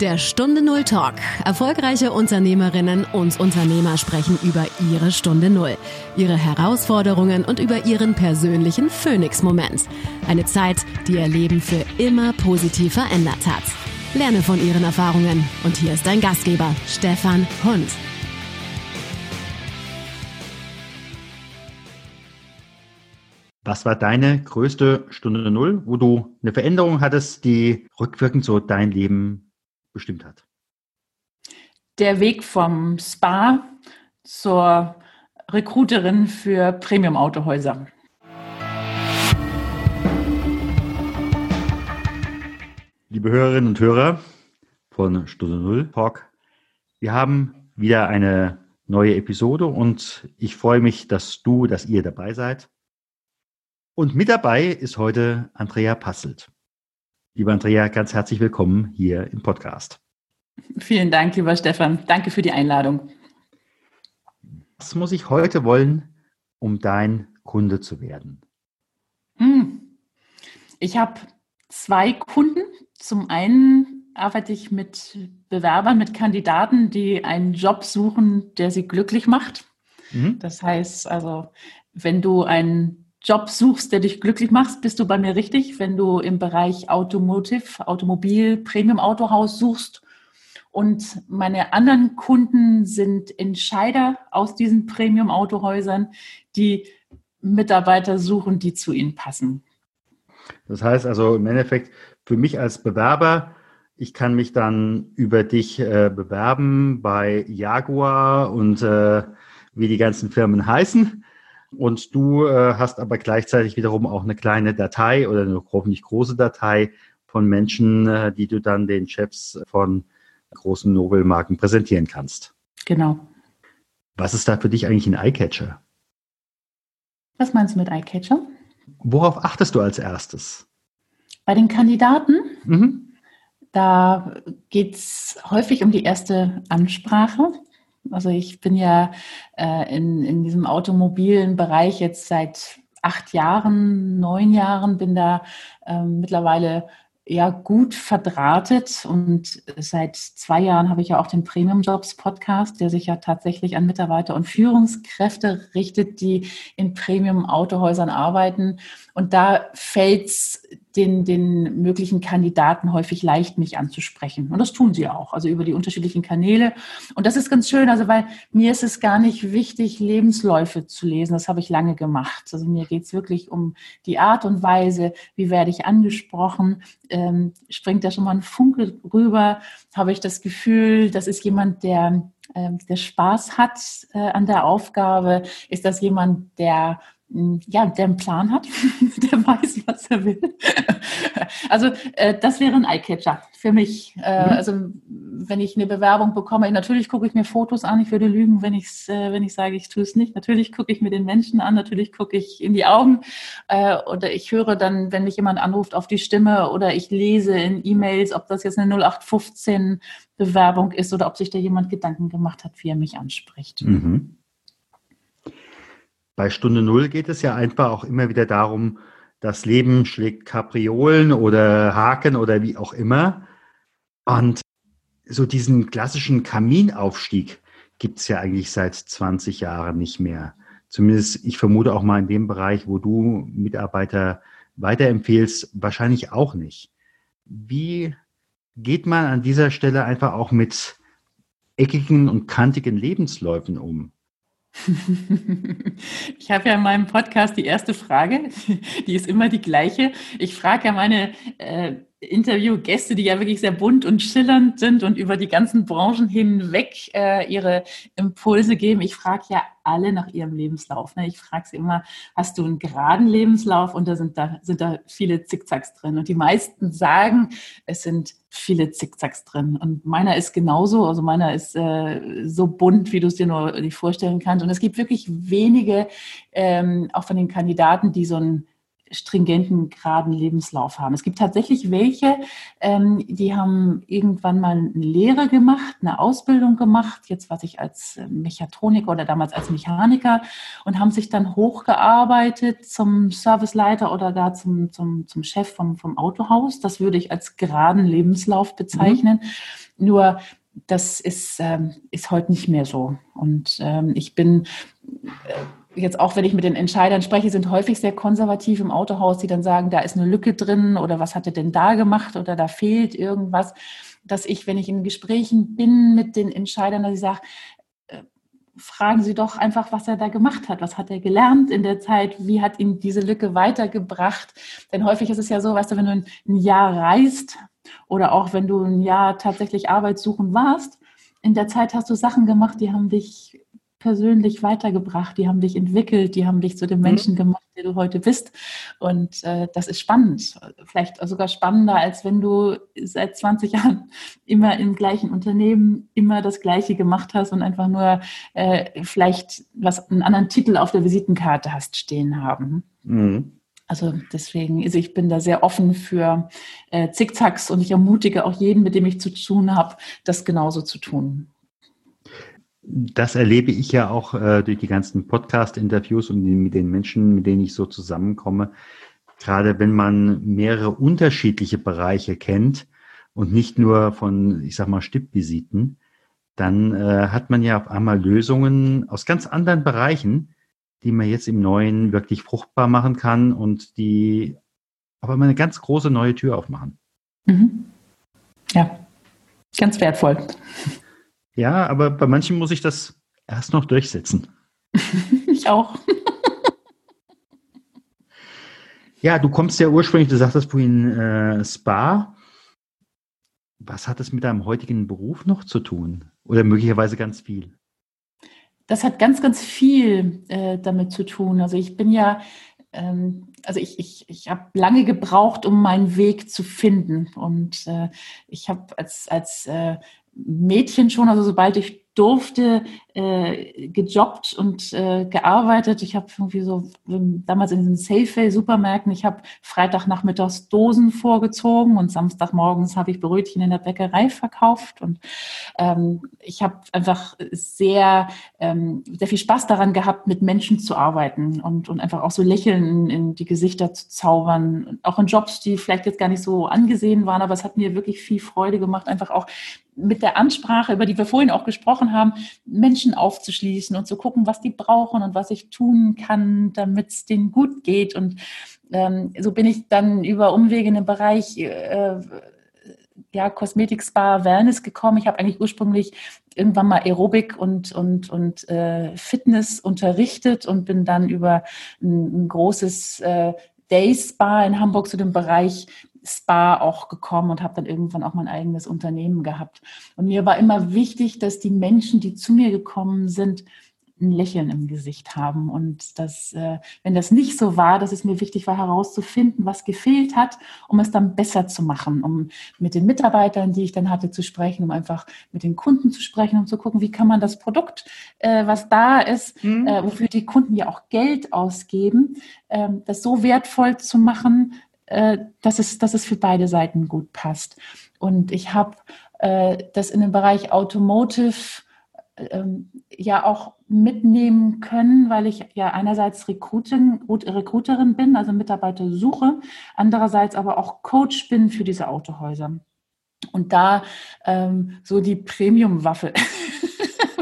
Der Stunde Null Talk. Erfolgreiche Unternehmerinnen und Unternehmer sprechen über ihre Stunde Null, ihre Herausforderungen und über ihren persönlichen Phoenix-Moment. Eine Zeit, die ihr Leben für immer positiv verändert hat. Lerne von ihren Erfahrungen. Und hier ist dein Gastgeber, Stefan Hund. Was war deine größte Stunde Null, wo du eine Veränderung hattest, die rückwirkend so dein Leben bestimmt hat? Der Weg vom Spa zur Recruiterin für Premium-Autohäuser. Liebe Hörerinnen und Hörer von Stunde Null Talk, wir haben wieder eine neue Episode und ich freue mich, dass du, dass ihr dabei seid. Und mit dabei ist heute Andrea Passelt. Lieber Andrea, ganz herzlich willkommen hier im Podcast. Vielen Dank, lieber Stefan. Danke für die Einladung. Was muss ich heute wollen, um dein Kunde zu werden? Hm. Ich habe zwei Kunden. Zum einen arbeite ich mit Bewerbern, mit Kandidaten, die einen Job suchen, der sie glücklich macht. Mhm. Das heißt also, wenn du einen Job suchst, der dich glücklich macht, bist du bei mir richtig. Wenn du im Bereich Automotive, Automobil, Premium-Autohaus suchst und meine anderen Kunden sind Entscheider aus diesen Premium-Autohäusern, die Mitarbeiter suchen, die zu ihnen passen. Das heißt also im Endeffekt für mich als Bewerber, ich kann mich dann über dich äh, bewerben bei Jaguar und äh, wie die ganzen Firmen heißen. Und du äh, hast aber gleichzeitig wiederum auch eine kleine Datei oder eine hoffentlich große Datei von Menschen, äh, die du dann den Chefs von großen Nobelmarken präsentieren kannst. Genau. Was ist da für dich eigentlich ein Eyecatcher? Was meinst du mit Eyecatcher? Worauf achtest du als erstes? Bei den Kandidaten, mhm. da geht es häufig um die erste Ansprache. Also ich bin ja äh, in, in diesem automobilen Bereich jetzt seit acht Jahren, neun Jahren, bin da äh, mittlerweile ja gut verdrahtet und seit zwei Jahren habe ich ja auch den Premium Jobs Podcast, der sich ja tatsächlich an Mitarbeiter und Führungskräfte richtet, die in Premium Autohäusern arbeiten. Und da fällt den, den möglichen Kandidaten häufig leicht, mich anzusprechen. Und das tun sie auch, also über die unterschiedlichen Kanäle. Und das ist ganz schön, also weil mir ist es gar nicht wichtig, Lebensläufe zu lesen. Das habe ich lange gemacht. Also mir geht es wirklich um die Art und Weise, wie werde ich angesprochen, ähm, springt da schon mal ein Funke rüber, habe ich das Gefühl, das ist jemand, der, äh, der Spaß hat äh, an der Aufgabe, ist das jemand, der ja, der einen Plan hat, der weiß, was er will. Also äh, das wäre ein Eyecatcher für mich. Äh, mhm. Also wenn ich eine Bewerbung bekomme, natürlich gucke ich mir Fotos an. Ich würde lügen, wenn ich äh, wenn ich sage, ich tue es nicht. Natürlich gucke ich mir den Menschen an. Natürlich gucke ich in die Augen äh, oder ich höre dann, wenn mich jemand anruft, auf die Stimme oder ich lese in E-Mails, ob das jetzt eine 0815 Bewerbung ist oder ob sich da jemand Gedanken gemacht hat, wie er mich anspricht. Mhm. Bei Stunde Null geht es ja einfach auch immer wieder darum, das Leben schlägt Kapriolen oder Haken oder wie auch immer. Und so diesen klassischen Kaminaufstieg gibt es ja eigentlich seit 20 Jahren nicht mehr. Zumindest, ich vermute auch mal in dem Bereich, wo du Mitarbeiter weiterempfehlst, wahrscheinlich auch nicht. Wie geht man an dieser Stelle einfach auch mit eckigen und kantigen Lebensläufen um? Ich habe ja in meinem Podcast die erste Frage, die ist immer die gleiche. Ich frage ja meine äh, Interviewgäste, die ja wirklich sehr bunt und schillernd sind und über die ganzen Branchen hinweg äh, ihre Impulse geben. Ich frage ja alle nach ihrem Lebenslauf. Ne? Ich frage sie immer, hast du einen geraden Lebenslauf? Und da sind da, sind da viele Zickzacks drin. Und die meisten sagen, es sind viele Zickzacks drin. Und meiner ist genauso. Also meiner ist äh, so bunt, wie du es dir nur nicht vorstellen kannst. Und es gibt wirklich wenige, ähm, auch von den Kandidaten, die so ein stringenten, geraden Lebenslauf haben. Es gibt tatsächlich welche, ähm, die haben irgendwann mal eine Lehre gemacht, eine Ausbildung gemacht, jetzt was ich als Mechatroniker oder damals als Mechaniker und haben sich dann hochgearbeitet zum Serviceleiter oder gar zum, zum, zum Chef vom, vom Autohaus. Das würde ich als geraden Lebenslauf bezeichnen. Mhm. Nur das ist, ähm, ist heute nicht mehr so. Und ähm, ich bin äh, jetzt auch, wenn ich mit den Entscheidern spreche, sind häufig sehr konservativ im Autohaus, die dann sagen, da ist eine Lücke drin oder was hat er denn da gemacht oder da fehlt irgendwas. Dass ich, wenn ich in Gesprächen bin mit den Entscheidern, dass ich sage, äh, fragen Sie doch einfach, was er da gemacht hat. Was hat er gelernt in der Zeit? Wie hat ihn diese Lücke weitergebracht? Denn häufig ist es ja so, weißt du, wenn du ein Jahr reist, oder auch wenn du ein Jahr tatsächlich Arbeit suchen warst, in der Zeit hast du Sachen gemacht, die haben dich persönlich weitergebracht, die haben dich entwickelt, die haben dich zu dem mhm. Menschen gemacht, der du heute bist. Und äh, das ist spannend, vielleicht sogar spannender, als wenn du seit 20 Jahren immer im gleichen Unternehmen immer das Gleiche gemacht hast und einfach nur äh, vielleicht was einen anderen Titel auf der Visitenkarte hast stehen haben. Mhm. Also deswegen, also ich bin da sehr offen für äh, Zickzacks und ich ermutige auch jeden, mit dem ich zu tun habe, das genauso zu tun. Das erlebe ich ja auch äh, durch die ganzen Podcast-Interviews und mit den Menschen, mit denen ich so zusammenkomme. Gerade wenn man mehrere unterschiedliche Bereiche kennt und nicht nur von, ich sag mal, Stippvisiten, dann äh, hat man ja auf einmal Lösungen aus ganz anderen Bereichen, die man jetzt im Neuen wirklich fruchtbar machen kann und die aber immer eine ganz große neue Tür aufmachen. Mhm. Ja, ganz wertvoll. Ja, aber bei manchen muss ich das erst noch durchsetzen. ich auch. ja, du kommst ja ursprünglich, du sagtest vorhin äh, Spa. Was hat es mit deinem heutigen Beruf noch zu tun? Oder möglicherweise ganz viel? Das hat ganz, ganz viel äh, damit zu tun. Also ich bin ja, ähm, also ich, ich, ich habe lange gebraucht, um meinen Weg zu finden. Und äh, ich habe als, als äh, Mädchen schon, also sobald ich durfte, äh, gejobbt und äh, gearbeitet. Ich habe irgendwie so ähm, damals in den Safeway-Supermärkten, ich habe Freitagnachmittags Dosen vorgezogen und Samstagmorgens habe ich Brötchen in der Bäckerei verkauft. Und ähm, ich habe einfach sehr, ähm, sehr viel Spaß daran gehabt, mit Menschen zu arbeiten und, und einfach auch so Lächeln in, in die Gesichter zu zaubern. Auch in Jobs, die vielleicht jetzt gar nicht so angesehen waren, aber es hat mir wirklich viel Freude gemacht, einfach auch mit der Ansprache, über die wir vorhin auch gesprochen haben, Menschen aufzuschließen und zu gucken, was die brauchen und was ich tun kann, damit es denen gut geht. Und ähm, so bin ich dann über Umwege in den Bereich äh, ja, Kosmetik, Spa, Wellness gekommen. Ich habe eigentlich ursprünglich irgendwann mal Aerobic und, und, und äh, Fitness unterrichtet und bin dann über ein, ein großes äh, Day Spa in Hamburg zu dem Bereich Spa auch gekommen und habe dann irgendwann auch mein eigenes Unternehmen gehabt. Und mir war immer wichtig, dass die Menschen, die zu mir gekommen sind, ein Lächeln im Gesicht haben. Und das, äh, wenn das nicht so war, dass es mir wichtig war, herauszufinden, was gefehlt hat, um es dann besser zu machen, um mit den Mitarbeitern, die ich dann hatte, zu sprechen, um einfach mit den Kunden zu sprechen, um zu gucken, wie kann man das Produkt, äh, was da ist, mhm. äh, wofür die Kunden ja auch Geld ausgeben, äh, das so wertvoll zu machen, äh, dass, es, dass es für beide Seiten gut passt. Und ich habe äh, das in dem Bereich Automotive ähm, ja auch mitnehmen können, weil ich ja einerseits Recruiting, Recruiterin bin, also Mitarbeiter suche, andererseits aber auch Coach bin für diese Autohäuser. Und da ähm, so die Premium-Waffe.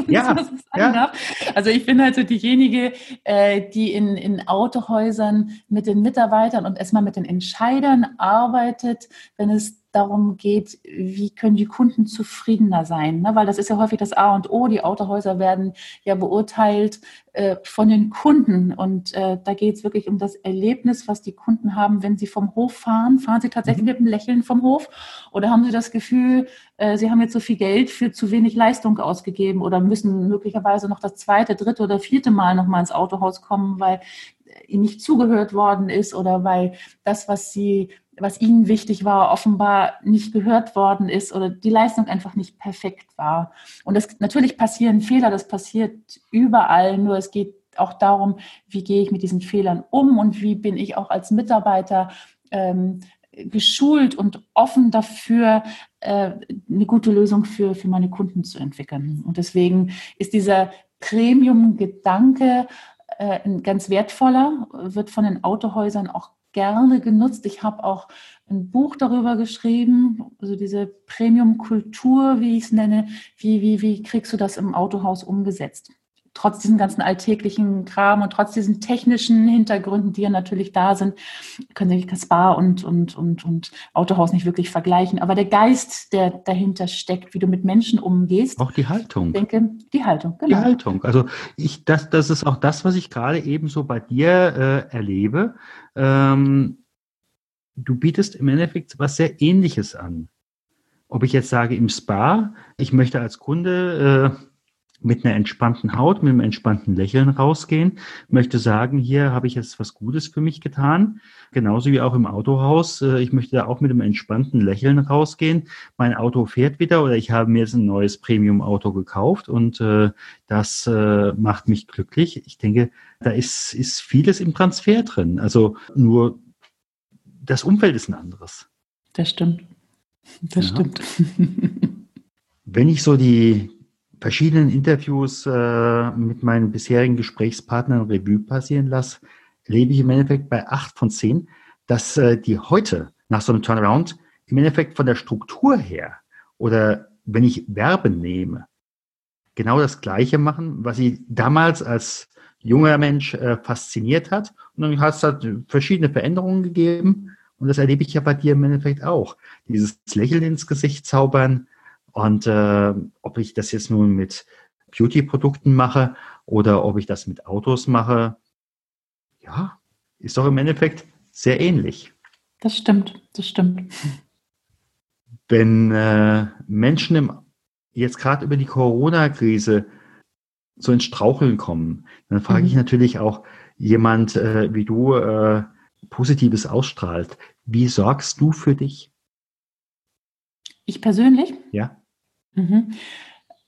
ja, ja. Also ich bin halt so diejenige, äh, die in, in Autohäusern mit den Mitarbeitern und erstmal mit den Entscheidern arbeitet, wenn es darum geht, wie können die Kunden zufriedener sein. Ne? Weil das ist ja häufig das A und O. Die Autohäuser werden ja beurteilt äh, von den Kunden. Und äh, da geht es wirklich um das Erlebnis, was die Kunden haben, wenn sie vom Hof fahren. Fahren sie tatsächlich mhm. mit einem Lächeln vom Hof? Oder haben sie das Gefühl, äh, sie haben jetzt so viel Geld für zu wenig Leistung ausgegeben oder müssen möglicherweise noch das zweite, dritte oder vierte Mal nochmal ins Autohaus kommen, weil ihnen nicht zugehört worden ist oder weil das, was sie was ihnen wichtig war, offenbar nicht gehört worden ist oder die Leistung einfach nicht perfekt war. Und es natürlich passieren Fehler, das passiert überall, nur es geht auch darum, wie gehe ich mit diesen Fehlern um und wie bin ich auch als Mitarbeiter ähm, geschult und offen dafür, äh, eine gute Lösung für, für meine Kunden zu entwickeln. Und deswegen ist dieser Premium-Gedanke äh, ein ganz wertvoller, wird von den Autohäusern auch gerne genutzt. Ich habe auch ein Buch darüber geschrieben, also diese Premium-Kultur, wie ich es nenne. Wie, wie, wie kriegst du das im Autohaus umgesetzt? Trotz diesem ganzen alltäglichen Kram und trotz diesen technischen Hintergründen, die ja natürlich da sind, können sich Spa und, und, und, und Autohaus nicht wirklich vergleichen. Aber der Geist, der dahinter steckt, wie du mit Menschen umgehst. Auch die Haltung. Ich denke, die Haltung, genau. Die Haltung. Also ich, das, das ist auch das, was ich gerade eben so bei dir äh, erlebe. Ähm, du bietest im Endeffekt was sehr Ähnliches an. Ob ich jetzt sage im Spa, ich möchte als Kunde äh, mit einer entspannten Haut, mit einem entspannten Lächeln rausgehen, möchte sagen, hier habe ich jetzt was Gutes für mich getan, genauso wie auch im Autohaus. Äh, ich möchte da auch mit einem entspannten Lächeln rausgehen. Mein Auto fährt wieder oder ich habe mir jetzt ein neues Premium-Auto gekauft und äh, das äh, macht mich glücklich. Ich denke, da ist, ist vieles im Transfer drin. Also nur das Umfeld ist ein anderes. Das stimmt. Das ja. stimmt. Wenn ich so die, verschiedenen Interviews äh, mit meinen bisherigen Gesprächspartnern Revue passieren lasse, lebe ich im Endeffekt bei acht von zehn, dass äh, die heute nach so einem Turnaround im Endeffekt von der Struktur her oder wenn ich Verben nehme, genau das Gleiche machen, was sie damals als junger Mensch äh, fasziniert hat. Und dann hat es halt verschiedene Veränderungen gegeben. Und das erlebe ich ja bei dir im Endeffekt auch. Dieses Lächeln ins Gesicht zaubern, und äh, ob ich das jetzt nun mit Beauty-Produkten mache oder ob ich das mit Autos mache, ja, ist doch im Endeffekt sehr ähnlich. Das stimmt, das stimmt. Wenn äh, Menschen im, jetzt gerade über die Corona-Krise so ins Straucheln kommen, dann frage mhm. ich natürlich auch jemand äh, wie du äh, Positives ausstrahlt. Wie sorgst du für dich? Ich persönlich? Ja. Mhm.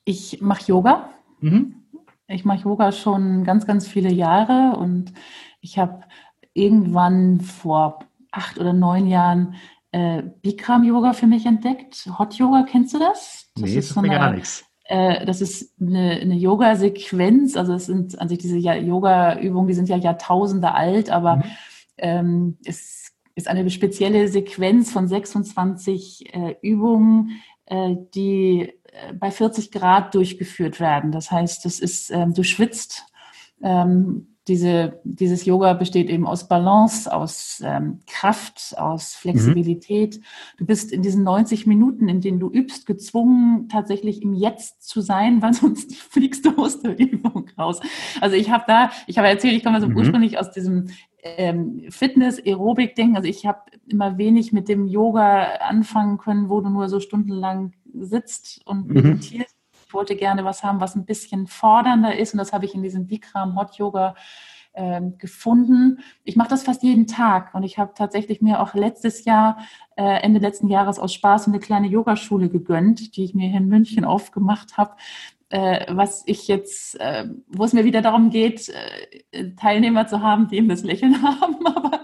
Ich mache Yoga. Mhm. Ich mache Yoga schon ganz, ganz viele Jahre und ich habe irgendwann vor acht oder neun Jahren äh, Bikram-Yoga für mich entdeckt. Hot Yoga, kennst du das? Das nee, ist so eine, gar nichts. Äh, das ist eine, eine Yoga-Sequenz. Also es sind an sich diese Yoga-Übungen, die sind ja Jahrtausende alt, aber mhm. ähm, es ist eine spezielle Sequenz von 26 äh, Übungen, äh, die bei 40 Grad durchgeführt werden. Das heißt, das ist, ähm, du schwitzt. Ähm, diese, dieses Yoga besteht eben aus Balance, aus ähm, Kraft, aus Flexibilität. Mhm. Du bist in diesen 90 Minuten, in denen du übst, gezwungen, tatsächlich im Jetzt zu sein, weil sonst fliegst du aus der Übung raus. Also ich habe da, ich habe erzählt, ich komme also mhm. ursprünglich aus diesem ähm, Fitness, Aerobik-Ding. Also ich habe immer wenig mit dem Yoga anfangen können, wo du nur so stundenlang sitzt und mhm. meditierst. Ich wollte gerne was haben, was ein bisschen fordernder ist und das habe ich in diesem Bikram Hot Yoga ähm, gefunden. Ich mache das fast jeden Tag und ich habe tatsächlich mir auch letztes Jahr, äh, Ende letzten Jahres aus Spaß eine kleine Yogaschule gegönnt, die ich mir hier in München aufgemacht habe, äh, was ich jetzt, äh, wo es mir wieder darum geht, äh, Teilnehmer zu haben, die eben das Lächeln haben, aber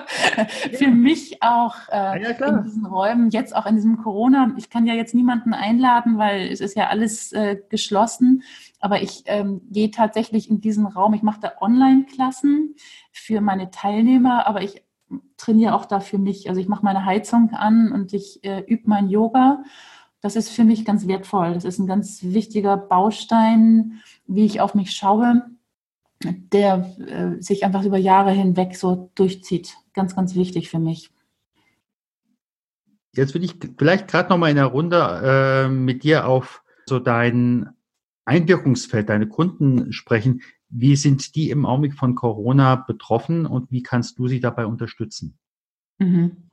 für mich auch äh, ja, in diesen Räumen, jetzt auch in diesem Corona, ich kann ja jetzt niemanden einladen, weil es ist ja alles äh, geschlossen, aber ich ähm, gehe tatsächlich in diesen Raum, ich mache da Online-Klassen für meine Teilnehmer, aber ich trainiere auch da für mich, also ich mache meine Heizung an und ich äh, übe mein Yoga. Das ist für mich ganz wertvoll. Das ist ein ganz wichtiger Baustein, wie ich auf mich schaue, der äh, sich einfach über Jahre hinweg so durchzieht. Ganz, ganz wichtig für mich. Jetzt will ich vielleicht gerade noch mal in der Runde äh, mit dir auf so dein Einwirkungsfeld, deine Kunden sprechen. Wie sind die im Augenblick von Corona betroffen und wie kannst du sie dabei unterstützen? Mhm.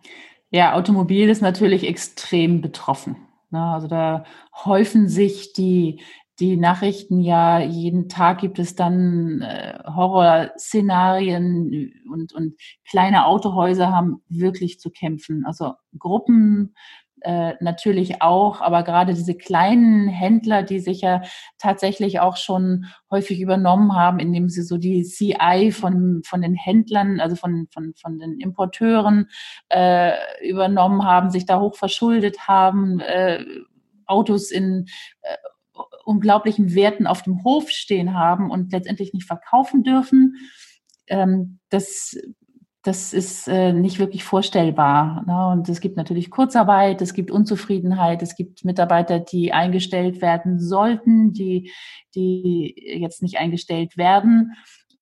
Ja, Automobil ist natürlich extrem betroffen. Ne? Also da häufen sich die, die Nachrichten ja, jeden Tag gibt es dann äh, Horrorszenarien und, und kleine Autohäuser haben wirklich zu kämpfen. Also Gruppen äh, natürlich auch, aber gerade diese kleinen Händler, die sich ja tatsächlich auch schon häufig übernommen haben, indem sie so die CI von, von den Händlern, also von, von, von den Importeuren äh, übernommen haben, sich da hoch verschuldet haben, äh, Autos in äh, unglaublichen Werten auf dem Hof stehen haben und letztendlich nicht verkaufen dürfen. Ähm, das das ist äh, nicht wirklich vorstellbar. Ne? Und es gibt natürlich Kurzarbeit, es gibt Unzufriedenheit, es gibt Mitarbeiter, die eingestellt werden sollten, die, die jetzt nicht eingestellt werden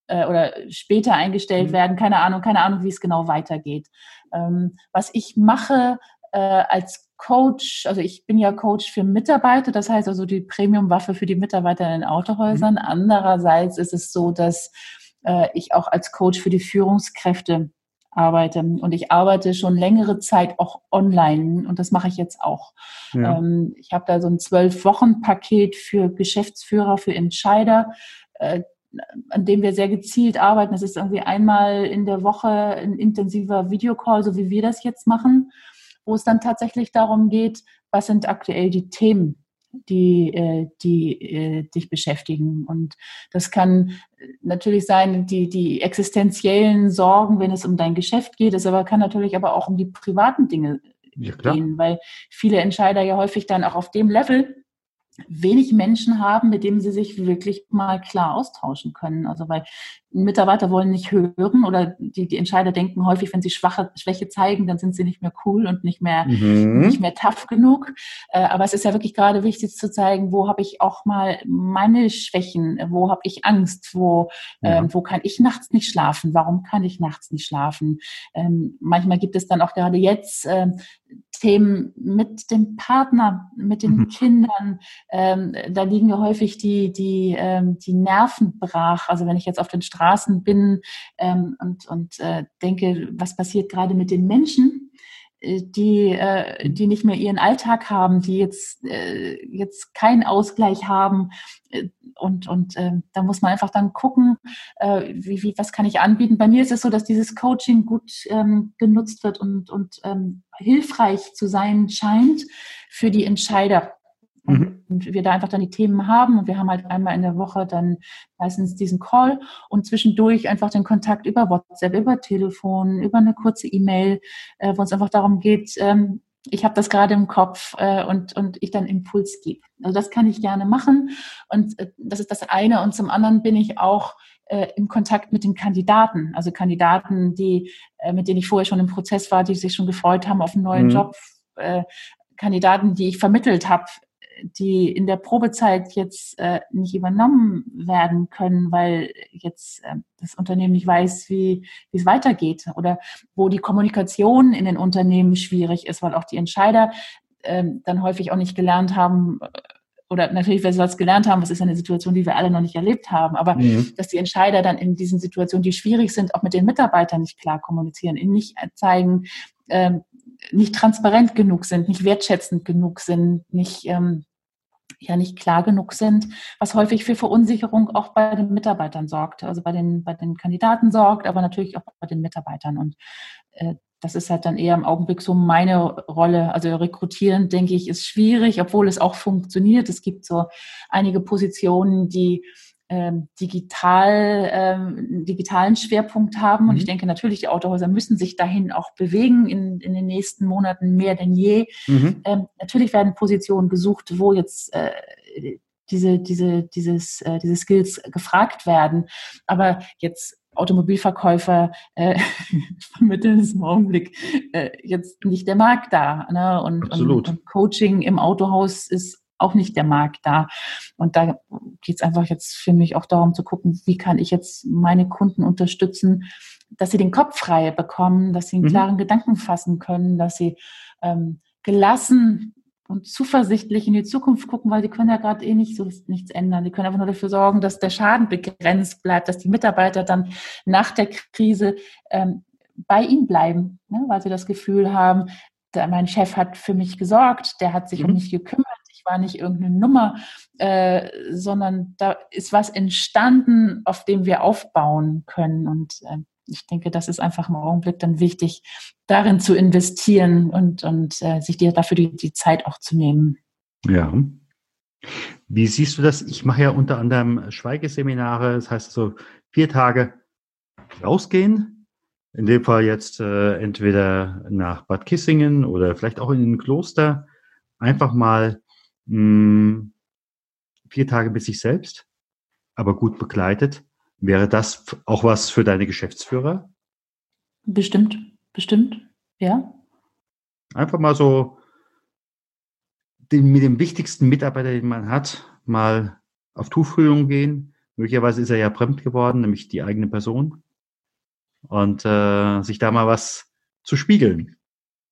äh, oder später eingestellt mhm. werden. Keine Ahnung, keine Ahnung, wie es genau weitergeht. Ähm, was ich mache äh, als Coach, also ich bin ja Coach für Mitarbeiter, das heißt also die Premium-Waffe für die Mitarbeiter in den Autohäusern. Mhm. Andererseits ist es so, dass äh, ich auch als Coach für die Führungskräfte arbeite. Und ich arbeite schon längere Zeit auch online und das mache ich jetzt auch. Ja. Ähm, ich habe da so ein zwölf-Wochen-Paket für Geschäftsführer, für Entscheider, äh, an dem wir sehr gezielt arbeiten. Das ist irgendwie einmal in der Woche ein intensiver Videocall, so wie wir das jetzt machen, wo es dann tatsächlich darum geht, was sind aktuell die Themen die, äh, die äh, dich beschäftigen. Und das kann natürlich sein, die, die existenziellen Sorgen, wenn es um dein Geschäft geht, es aber kann natürlich aber auch um die privaten Dinge ja, gehen, weil viele Entscheider ja häufig dann auch auf dem Level wenig Menschen haben, mit denen sie sich wirklich mal klar austauschen können. Also weil Mitarbeiter wollen nicht hören oder die, die Entscheider denken häufig, wenn sie Schwache, Schwäche zeigen, dann sind sie nicht mehr cool und nicht mehr, mhm. nicht mehr tough genug. Äh, aber es ist ja wirklich gerade wichtig zu zeigen, wo habe ich auch mal meine Schwächen, wo habe ich Angst, wo, ja. ähm, wo kann ich nachts nicht schlafen, warum kann ich nachts nicht schlafen. Ähm, manchmal gibt es dann auch gerade jetzt ähm, Themen mit dem Partner, mit den mhm. Kindern. Ähm, da liegen ja häufig die, die, ähm, die Nerven brach. Also wenn ich jetzt auf den Straßen bin ähm, und, und äh, denke, was passiert gerade mit den Menschen, die, äh, die nicht mehr ihren Alltag haben, die jetzt, äh, jetzt keinen Ausgleich haben. Äh, und, und äh, da muss man einfach dann gucken, äh, wie, wie, was kann ich anbieten. Bei mir ist es so, dass dieses Coaching gut ähm, genutzt wird und, und ähm, hilfreich zu sein scheint für die Entscheider. Mhm. Und wir da einfach dann die Themen haben und wir haben halt einmal in der Woche dann meistens diesen Call und zwischendurch einfach den Kontakt über WhatsApp, über Telefon, über eine kurze E-Mail, äh, wo es einfach darum geht, ähm, ich habe das gerade im Kopf äh, und, und ich dann Impuls gebe. Also das kann ich gerne machen und äh, das ist das eine. Und zum anderen bin ich auch äh, im Kontakt mit den Kandidaten, also Kandidaten, die, äh, mit denen ich vorher schon im Prozess war, die sich schon gefreut haben auf einen neuen mhm. Job, äh, Kandidaten, die ich vermittelt habe die in der Probezeit jetzt äh, nicht übernommen werden können, weil jetzt äh, das Unternehmen nicht weiß, wie, wie es weitergeht oder wo die Kommunikation in den Unternehmen schwierig ist, weil auch die Entscheider äh, dann häufig auch nicht gelernt haben, äh, oder natürlich, wenn sie was gelernt haben, was ist eine Situation, die wir alle noch nicht erlebt haben, aber mhm. dass die Entscheider dann in diesen Situationen, die schwierig sind, auch mit den Mitarbeitern nicht klar kommunizieren, ihnen nicht zeigen, ähm, nicht transparent genug sind, nicht wertschätzend genug sind, nicht ähm, ja nicht klar genug sind, was häufig für Verunsicherung auch bei den Mitarbeitern sorgt, also bei den, bei den Kandidaten sorgt, aber natürlich auch bei den Mitarbeitern. Und äh, das ist halt dann eher im Augenblick so meine Rolle. Also rekrutieren, denke ich, ist schwierig, obwohl es auch funktioniert. Es gibt so einige Positionen, die ähm, digital, ähm, digitalen Schwerpunkt haben. Mhm. Und ich denke natürlich, die Autohäuser müssen sich dahin auch bewegen in, in den nächsten Monaten mehr denn je. Mhm. Ähm, natürlich werden Positionen gesucht, wo jetzt äh, diese, diese, dieses, äh, diese Skills gefragt werden. Aber jetzt Automobilverkäufer äh, vermitteln ist im Augenblick äh, jetzt nicht der Markt da. Ne? Und, und, und, Coaching im Autohaus ist auch nicht der Markt da. Und da geht es einfach jetzt für mich auch darum zu gucken, wie kann ich jetzt meine Kunden unterstützen, dass sie den Kopf frei bekommen, dass sie einen mhm. klaren Gedanken fassen können, dass sie ähm, gelassen und zuversichtlich in die Zukunft gucken, weil sie können ja gerade eh nicht so nichts ändern. Die können einfach nur dafür sorgen, dass der Schaden begrenzt bleibt, dass die Mitarbeiter dann nach der Krise ähm, bei ihnen bleiben, ne, weil sie das Gefühl haben, der, mein Chef hat für mich gesorgt, der hat sich mhm. um mich gekümmert, ich war nicht irgendeine Nummer, äh, sondern da ist was entstanden, auf dem wir aufbauen können. Und äh, ich denke, das ist einfach im Augenblick dann wichtig, darin zu investieren und, und äh, sich dir dafür die, die Zeit auch zu nehmen. Ja. Wie siehst du das? Ich mache ja unter anderem Schweigeseminare, das heißt so vier Tage rausgehen. In dem Fall jetzt äh, entweder nach Bad Kissingen oder vielleicht auch in ein Kloster. Einfach mal mh, hm, vier Tage mit sich selbst, aber gut begleitet. Wäre das auch was für deine Geschäftsführer? Bestimmt, bestimmt, ja. Einfach mal so den, mit dem wichtigsten Mitarbeiter, den man hat, mal auf Tuchfühlung gehen. Möglicherweise ist er ja fremd geworden, nämlich die eigene Person. Und äh, sich da mal was zu spiegeln.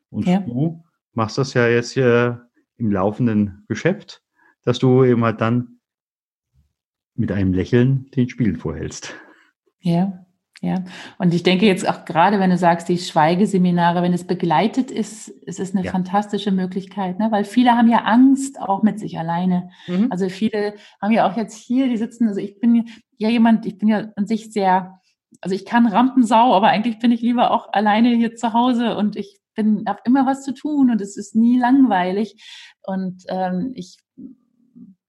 Und ja. du machst das ja jetzt hier im laufenden Geschäft, dass du eben halt dann mit einem Lächeln den Spiegel vorhältst. Ja, ja, und ich denke jetzt auch gerade, wenn du sagst, die Schweigeseminare, wenn es begleitet ist, ist es eine ja. fantastische Möglichkeit, ne? weil viele haben ja Angst auch mit sich alleine. Mhm. Also viele haben ja auch jetzt hier, die sitzen, also ich bin ja jemand, ich bin ja an sich sehr, also ich kann Rampensau, aber eigentlich bin ich lieber auch alleine hier zu Hause und ich bin, habe immer was zu tun und es ist nie langweilig. Und ähm, ich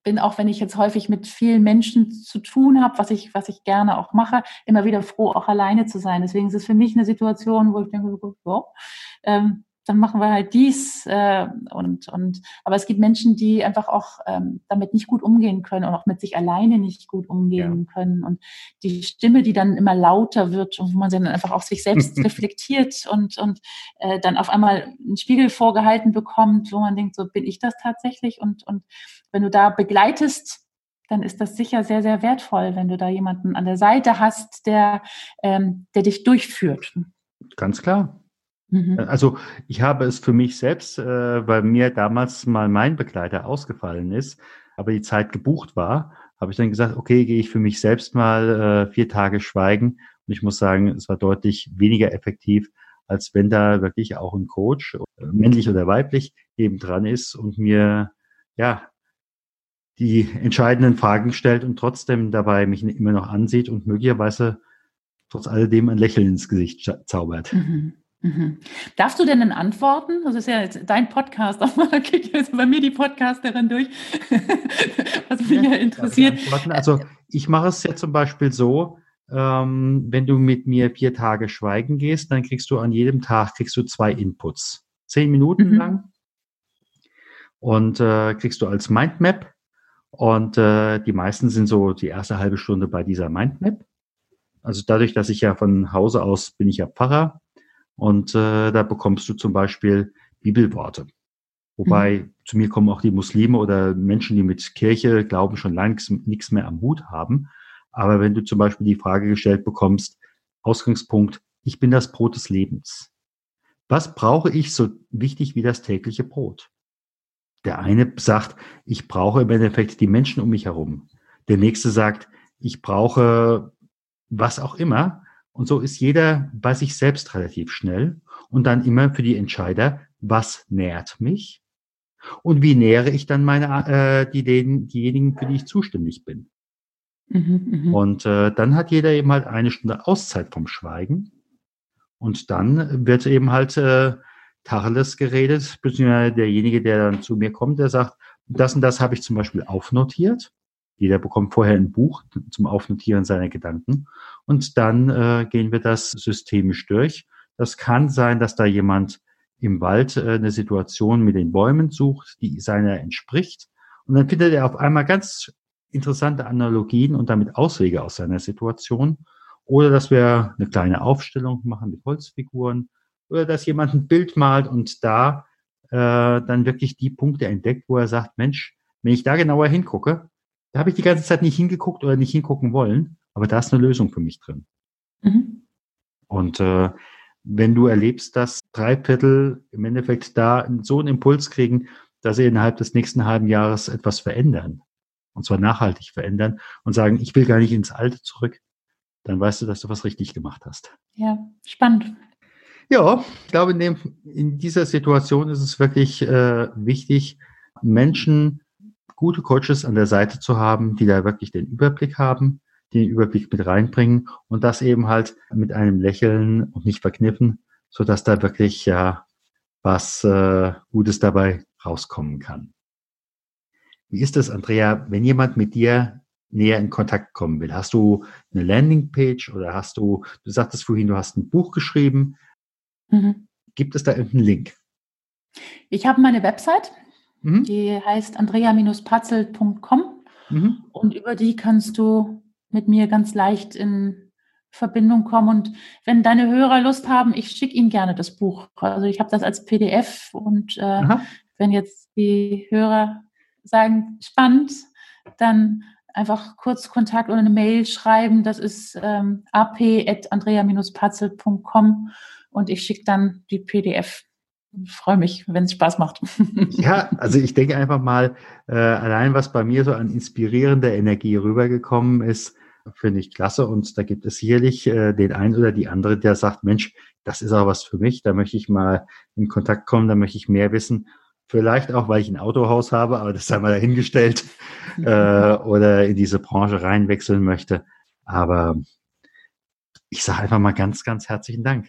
bin auch, wenn ich jetzt häufig mit vielen Menschen zu tun habe, was ich, was ich gerne auch mache, immer wieder froh, auch alleine zu sein. Deswegen ist es für mich eine Situation, wo ich denke, so, ähm, dann machen wir halt dies äh, und und aber es gibt Menschen, die einfach auch ähm, damit nicht gut umgehen können und auch mit sich alleine nicht gut umgehen ja. können und die Stimme, die dann immer lauter wird und wo man dann einfach auch sich selbst reflektiert und und äh, dann auf einmal einen Spiegel vorgehalten bekommt, wo man denkt, so bin ich das tatsächlich und und wenn du da begleitest dann ist das sicher sehr, sehr wertvoll, wenn du da jemanden an der Seite hast, der, ähm, der dich durchführt. Ganz klar. Mhm. Also ich habe es für mich selbst, äh, weil mir damals mal mein Begleiter ausgefallen ist, aber die Zeit gebucht war, habe ich dann gesagt, okay, gehe ich für mich selbst mal äh, vier Tage schweigen. Und ich muss sagen, es war deutlich weniger effektiv, als wenn da wirklich auch ein Coach, männlich oder weiblich, eben dran ist und mir ja die entscheidenden Fragen stellt und trotzdem dabei mich immer noch ansieht und möglicherweise trotz alledem ein Lächeln ins Gesicht zaubert. Mhm. Mhm. Darfst du denn dann antworten? Das ist ja jetzt dein Podcast, auch mal geht jetzt bei mir die Podcasterin durch, was mich ja, ja interessiert. Also ich mache es ja zum Beispiel so, ähm, wenn du mit mir vier Tage schweigen gehst, dann kriegst du an jedem Tag kriegst du zwei Inputs, zehn Minuten mhm. lang und äh, kriegst du als Mindmap und äh, die meisten sind so die erste halbe Stunde bei dieser Mindmap. Also dadurch, dass ich ja von Hause aus bin ich ja Pfarrer, und äh, da bekommst du zum Beispiel Bibelworte. Wobei mhm. zu mir kommen auch die Muslime oder Menschen, die mit Kirche glauben, schon lange nichts mehr am Hut haben. Aber wenn du zum Beispiel die Frage gestellt bekommst, Ausgangspunkt, ich bin das Brot des Lebens. Was brauche ich so wichtig wie das tägliche Brot? Der eine sagt, ich brauche im Endeffekt die Menschen um mich herum. Der nächste sagt, ich brauche was auch immer. Und so ist jeder bei sich selbst relativ schnell und dann immer für die Entscheider, was nährt mich und wie nähere ich dann meine, äh, die, den, diejenigen, für die ich zuständig bin. Mhm, mh. Und äh, dann hat jeder eben halt eine Stunde Auszeit vom Schweigen und dann wird eben halt äh, Tacheles geredet, beziehungsweise derjenige, der dann zu mir kommt, der sagt, das und das habe ich zum Beispiel aufnotiert jeder bekommt vorher ein Buch zum Aufnotieren seiner Gedanken und dann äh, gehen wir das systemisch durch. Das kann sein, dass da jemand im Wald äh, eine Situation mit den Bäumen sucht, die seiner entspricht. Und dann findet er auf einmal ganz interessante Analogien und damit Auswege aus seiner Situation. Oder dass wir eine kleine Aufstellung machen mit Holzfiguren. Oder dass jemand ein Bild malt und da äh, dann wirklich die Punkte entdeckt, wo er sagt, Mensch, wenn ich da genauer hingucke, da habe ich die ganze Zeit nicht hingeguckt oder nicht hingucken wollen, aber da ist eine Lösung für mich drin. Mhm. Und äh, wenn du erlebst, dass drei Viertel im Endeffekt da so einen Impuls kriegen, dass sie innerhalb des nächsten halben Jahres etwas verändern, und zwar nachhaltig verändern und sagen, ich will gar nicht ins Alte zurück, dann weißt du, dass du was richtig gemacht hast. Ja, spannend. Ja, ich glaube, in, dem, in dieser Situation ist es wirklich äh, wichtig, Menschen gute Coaches an der Seite zu haben, die da wirklich den Überblick haben, den Überblick mit reinbringen und das eben halt mit einem Lächeln und nicht verkniffen, so dass da wirklich ja was äh, Gutes dabei rauskommen kann. Wie ist das, Andrea, wenn jemand mit dir näher in Kontakt kommen will? Hast du eine Landingpage oder hast du, du sagtest vorhin, du hast ein Buch geschrieben. Mhm. Gibt es da irgendeinen Link? Ich habe meine Website, mhm. die heißt andrea-patzelt.com mhm. und über die kannst du mit mir ganz leicht in Verbindung kommen. Und wenn deine Hörer Lust haben, ich schicke ihnen gerne das Buch. Also ich habe das als PDF und äh, wenn jetzt die Hörer sagen, spannend, dann einfach kurz Kontakt oder eine Mail schreiben. Das ist ähm, ap.andrea-patzelt.com und ich schicke dann die PDF. Ich freue mich, wenn es Spaß macht. Ja, also ich denke einfach mal, äh, allein was bei mir so an inspirierender Energie rübergekommen ist, finde ich klasse. Und da gibt es sicherlich äh, den einen oder die andere, der sagt, Mensch, das ist auch was für mich, da möchte ich mal in Kontakt kommen, da möchte ich mehr wissen. Vielleicht auch, weil ich ein Autohaus habe, aber das sei mal dahingestellt, äh, oder in diese Branche reinwechseln möchte. Aber ich sage einfach mal ganz, ganz herzlichen Dank.